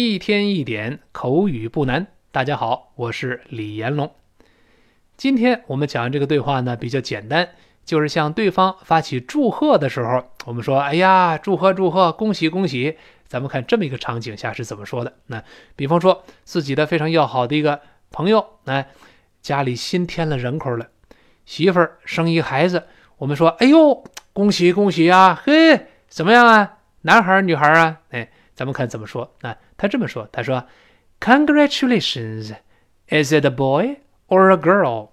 一天一点口语不难。大家好，我是李延龙。今天我们讲这个对话呢比较简单，就是向对方发起祝贺的时候，我们说：“哎呀，祝贺祝贺，恭喜恭喜。”咱们看这么一个场景下是怎么说的？那比方说自己的非常要好的一个朋友，哎，家里新添了人口了，媳妇儿生一孩子，我们说：“哎呦，恭喜恭喜啊！嘿，怎么样啊？”男孩儿、女孩儿啊？哎，咱们看怎么说啊？他这么说：“他说，Congratulations, is it a boy or a girl？”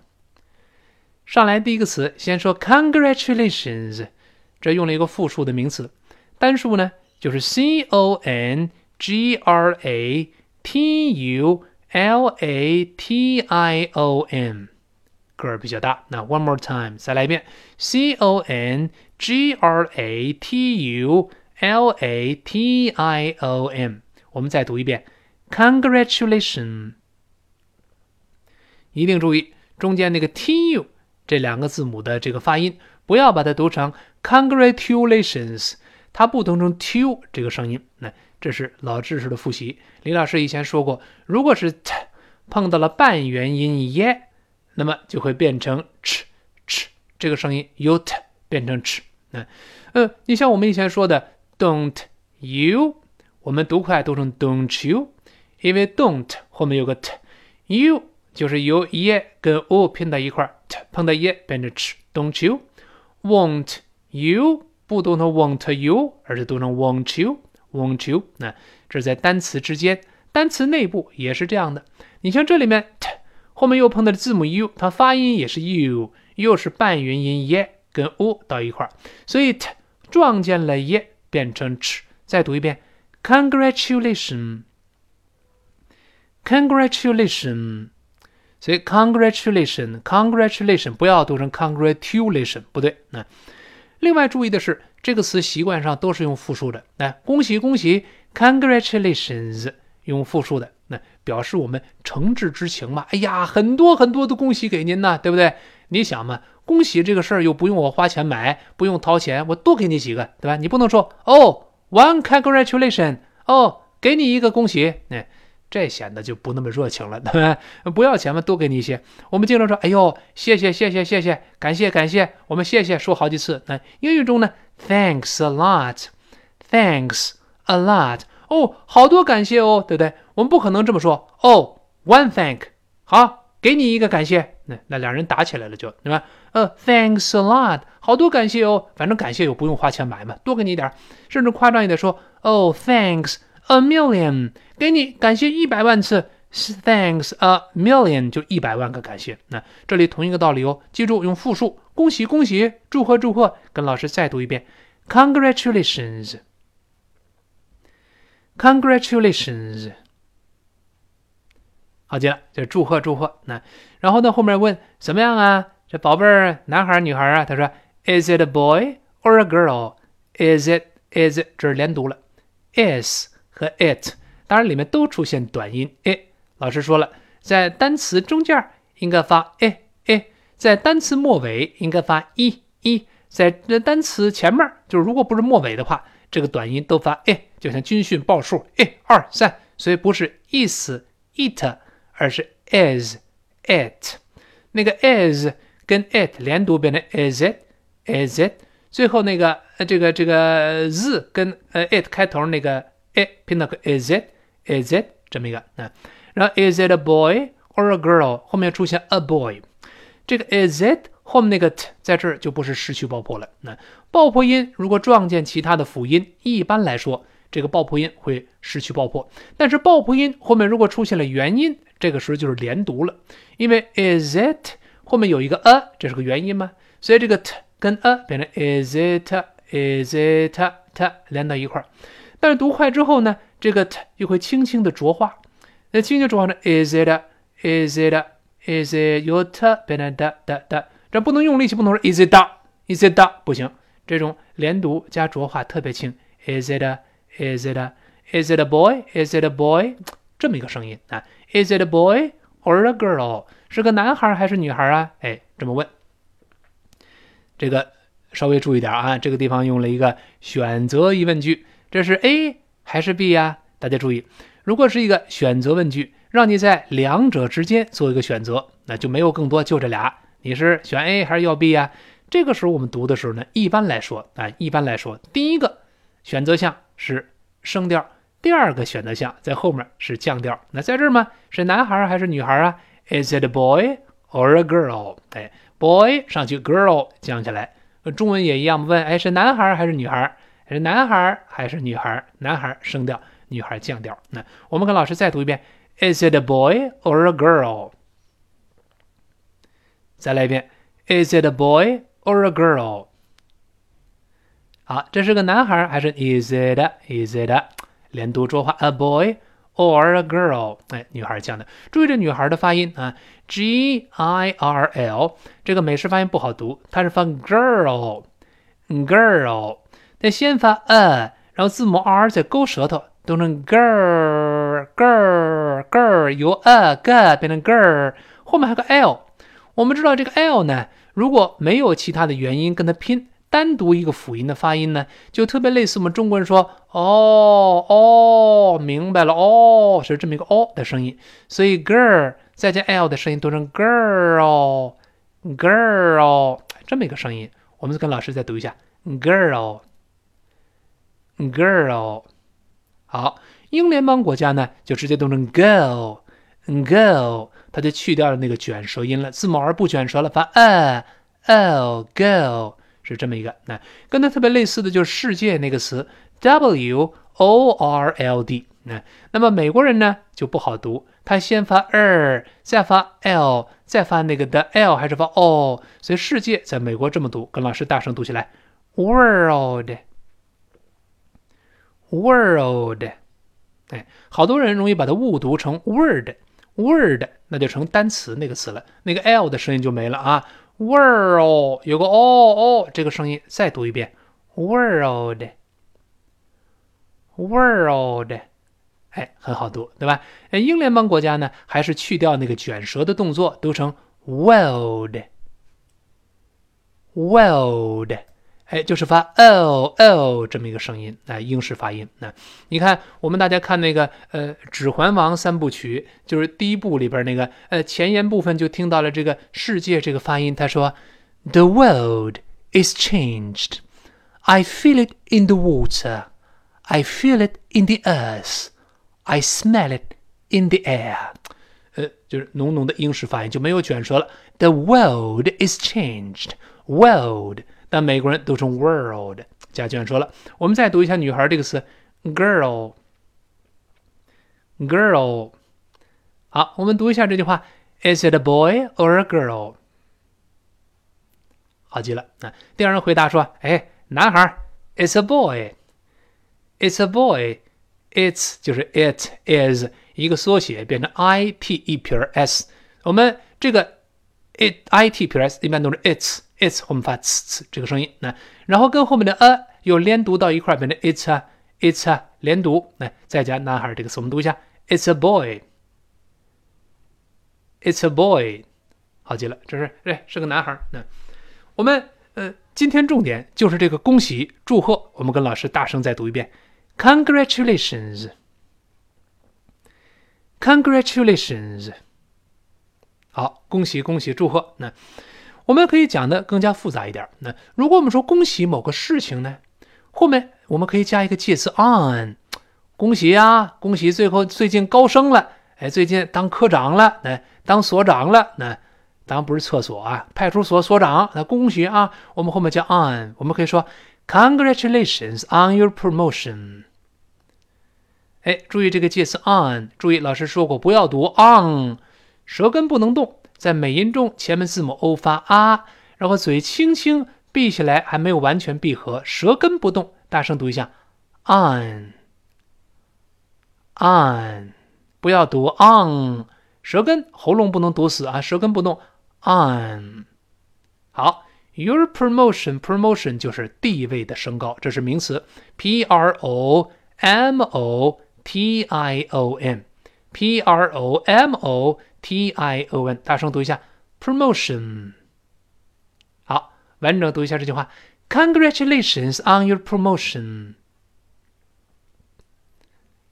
上来第一个词，先说 Congratulations，这用了一个复数的名词，单数呢就是 C O N G R A T U L A T I O N，个儿比较大。那 One more time，再来一遍，C O N G R A T U。 L A T I O N，我们再读一遍，Congratulation。一定注意中间那个 T U 这两个字母的这个发音，不要把它读成 Congratulations，它不读成 T U 这个声音。那这是老知识的复习。李老师以前说过，如果是 T 碰到了半元音 y，那么就会变成 ch ch 这个声音，由 T 变成 ch。那呃，你像我们以前说的。Don't you？我们读快读成 Don't you，因为 Don't 后面有个 t，you 就是由 ye 跟 o 拼到一块儿，t 碰到 ye 变成 ch。Don't you？Won't you？不读成 Won't you，而是读成 Won't you？Won't you？那这是在单词之间，单词内部也是这样的。你像这里面 t 后面又碰到了字母 u，它发音也是 u，又是半元音 ye 跟 o 到一块儿，所以 t 撞见了 ye，。变成 ch，再读一遍，congratulation，congratulation，所以 congratulation，congratulation 不要读成 congratulation，不对。那另外注意的是，这个词习惯上都是用复数的。来，恭喜恭喜，congratulations 用复数的，那表示我们诚挚之情嘛。哎呀，很多很多的恭喜给您呢，对不对？你想嘛。恭喜这个事儿又不用我花钱买，不用掏钱，我多给你几个，对吧？你不能说哦，one congratulation，哦，给你一个恭喜，哎，这显得就不那么热情了，对吧？不要钱嘛，多给你一些。我们经常说，哎呦，谢谢谢谢谢谢，感谢感谢，我们谢谢说好几次。那英语中呢，thanks a lot，thanks a lot，哦，好多感谢哦，对不对？我们不可能这么说，哦，one thank，好。给你一个感谢，那那两人打起来了，就对吧？呃，Thanks a lot，好多感谢哦，反正感谢又不用花钱买嘛，多给你点儿，甚至夸张一点说，哦，Thanks a million，给你感谢一百万次，Thanks a million，就一百万个感谢。那这里同一个道理哦，记住用复数，恭喜恭喜，祝贺祝贺，跟老师再读一遍，congratulations Congratulations，。好极了，就祝贺祝贺。那然后呢？后面问怎么样啊？这宝贝儿，男孩女孩啊？他说：Is it a boy or a girl? Is it is 这是连读了，is 和 it，当然里面都出现短音 i。老师说了，在单词中间应该发 i i，在单词末尾应该发 i i，在这单词前面就是如果不是末尾的话，这个短音都发哎就像军训报数一二三，所以不是 is it。而是 is it，那个 is 跟 it 连读变成 is it is it，最后那个呃这个这个 z 跟呃 it 开头那个 it 拼到个 is it is it 这么一个啊，然后 is it a boy or a girl 后面出现 a boy，这个 is it 后面那个 t 在这儿就不是失去爆破了。那爆破音如果撞见其他的辅音，一般来说这个爆破音会失去爆破，但是爆破音后面如果出现了元音。这个时候就是连读了，因为 is it 后面有一个 a，这是个元音嘛，所以这个 t 跟 a 变成 is it is it t 连到一块儿。但是读快之后呢，这个 t 又会轻轻的浊化，那轻轻浊化呢 is it is it is it your t 变成的的的，这不能用力气，不能说 is it is it 不行，这种连读加浊化特别轻，is it is it is it a boy? Is it a boy? 这么一个声音。啊。Is it a boy or a girl？是个男孩还是女孩啊？哎，这么问，这个稍微注意点啊。这个地方用了一个选择疑问句，这是 A 还是 B 呀？大家注意，如果是一个选择问句，让你在两者之间做一个选择，那就没有更多，就这俩，你是选 A 还是要 B 呀？这个时候我们读的时候呢，一般来说啊，一般来说，第一个选择项是升调，第二个选择项在后面是降调。那在这儿嘛，是男孩还是女孩啊？Is it a boy or a girl？哎，boy 上去，girl 降下来。中文也一样，问哎是男孩还是女孩？是男孩还是女孩？男孩升调，女孩降调。那我们跟老师再读一遍：Is it a boy or a girl？再来一遍：Is it a boy or a girl？好，这是个男孩还是 Is it？Is it？连读说话：A boy or a girl？哎，女孩讲的。注意这女孩的发音啊，G I R L，这个美式发音不好读，它是发 girl，girl。得先发 a，然后字母 r 再勾舌头，读成 girl girl girl，由 a g 变成 girl，后面还有个 l。我们知道这个 l 呢，如果没有其他的元音跟它拼，单独一个辅音的发音呢，就特别类似我们中国人说哦哦，明白了哦，是这么一个哦的声音。所以 girl 再加 l 的声音读成 girl girl，这么一个声音。我们跟老师再读一下 girl。girl，好，英联邦国家呢就直接读成 girl girl 它就去掉了那个卷舌音了，字母 r 不卷舌了，发 a，l，go 是这么一个。那跟它特别类似的就是世界那个词 w o r l d，那那么美国人呢就不好读，他先发 er，再发 l，再发那个的 l 还是发 o，所以世界在美国这么读，跟老师大声读起来，world。world，哎，好多人容易把它误读成 word，word 那就成单词那个词了，那个 l 的声音就没了啊。world 有个哦哦这个声音，再读一遍 world，world，哎，很好读，对吧？英联邦国家呢，还是去掉那个卷舌的动作，读成 world，world。哎，就是发 l l 这么一个声音，哎，英式发音。那你看，我们大家看那个呃《指环王》三部曲，就是第一部里边那个呃前言部分，就听到了这个世界这个发音。他说：“The world is changed. I feel it in the water. I feel it in the earth. I smell it in the air.” 呃，就是浓浓的英式发音，就没有卷舌了。The world is changed. World. 但美国人读成 world，家卷说了。我们再读一下女孩这个词，girl，girl。好，我们读一下这句话：Is it a boy or a girl？好极了。那第二人回答说：哎，男孩，It's a boy。It's a boy。It's 就是 it is 一个缩写，变成 i t 一撇 s。我们这个 it i t 撇 s 一般都是 it's。It's 我们发呲呲这个声音，那然后跟后面的 a 又连读到一块，变成 it's a it's a 连读，来再加男孩这个词，我们读一下。It's a boy. It's a boy，好极了，这是哎是个男孩。那我们呃今天重点就是这个恭喜祝贺，我们跟老师大声再读一遍。Congratulations. Congratulations，好恭喜恭喜祝贺。那。我们可以讲的更加复杂一点。那如果我们说恭喜某个事情呢，后面我们可以加一个介词 on，恭喜呀，恭喜最后最近高升了，哎，最近当科长了，哎，当所长了，那当然不是厕所啊，派出所所长，那恭喜啊，我们后面加 on，我们可以说 congratulations on your promotion。哎，注意这个介词 on，注意老师说过不要读 on，舌根不能动。在美音中，前面字母 o 发啊，然后嘴轻轻闭起来，还没有完全闭合，舌根不动。大声读一下，on，on，不要读 on，舌根喉咙不能堵死啊，舌根不动，on。好，your promotion，promotion 就是地位的升高，这是名词，P-R-O-M-O-T-I-O-N P r o m o。T I O N，大声读一下，promotion。好，完整读一下这句话：Congratulations on your promotion。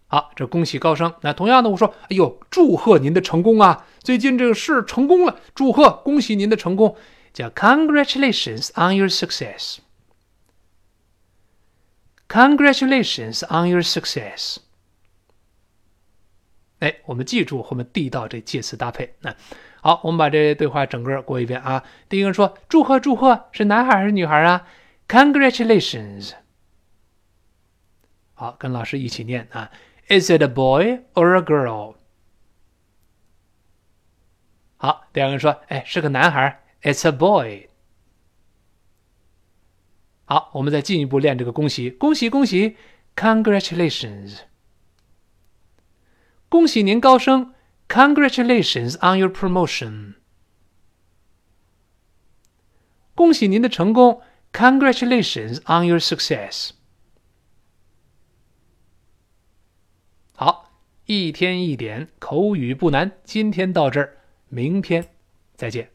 好，这恭喜高升。那同样的，我说，哎呦，祝贺您的成功啊！最近这个事成功了，祝贺，恭喜您的成功，叫 Congratulations on your success。Congratulations on your success。哎，我们记住后面地道这介词搭配。那好，我们把这对话整个过一遍啊。第一个说：“祝贺，祝贺，是男孩还是女孩啊？”Congratulations。好，跟老师一起念啊。Is it a boy or a girl？好，第二个人说：“哎，是个男孩。”It's a boy。好，我们再进一步练这个恭喜，恭喜，恭喜！Congratulations！恭喜您高升！Congratulations on your promotion！恭喜您的成功！Congratulations on your success！好，一天一点口语不难，今天到这儿，明天再见。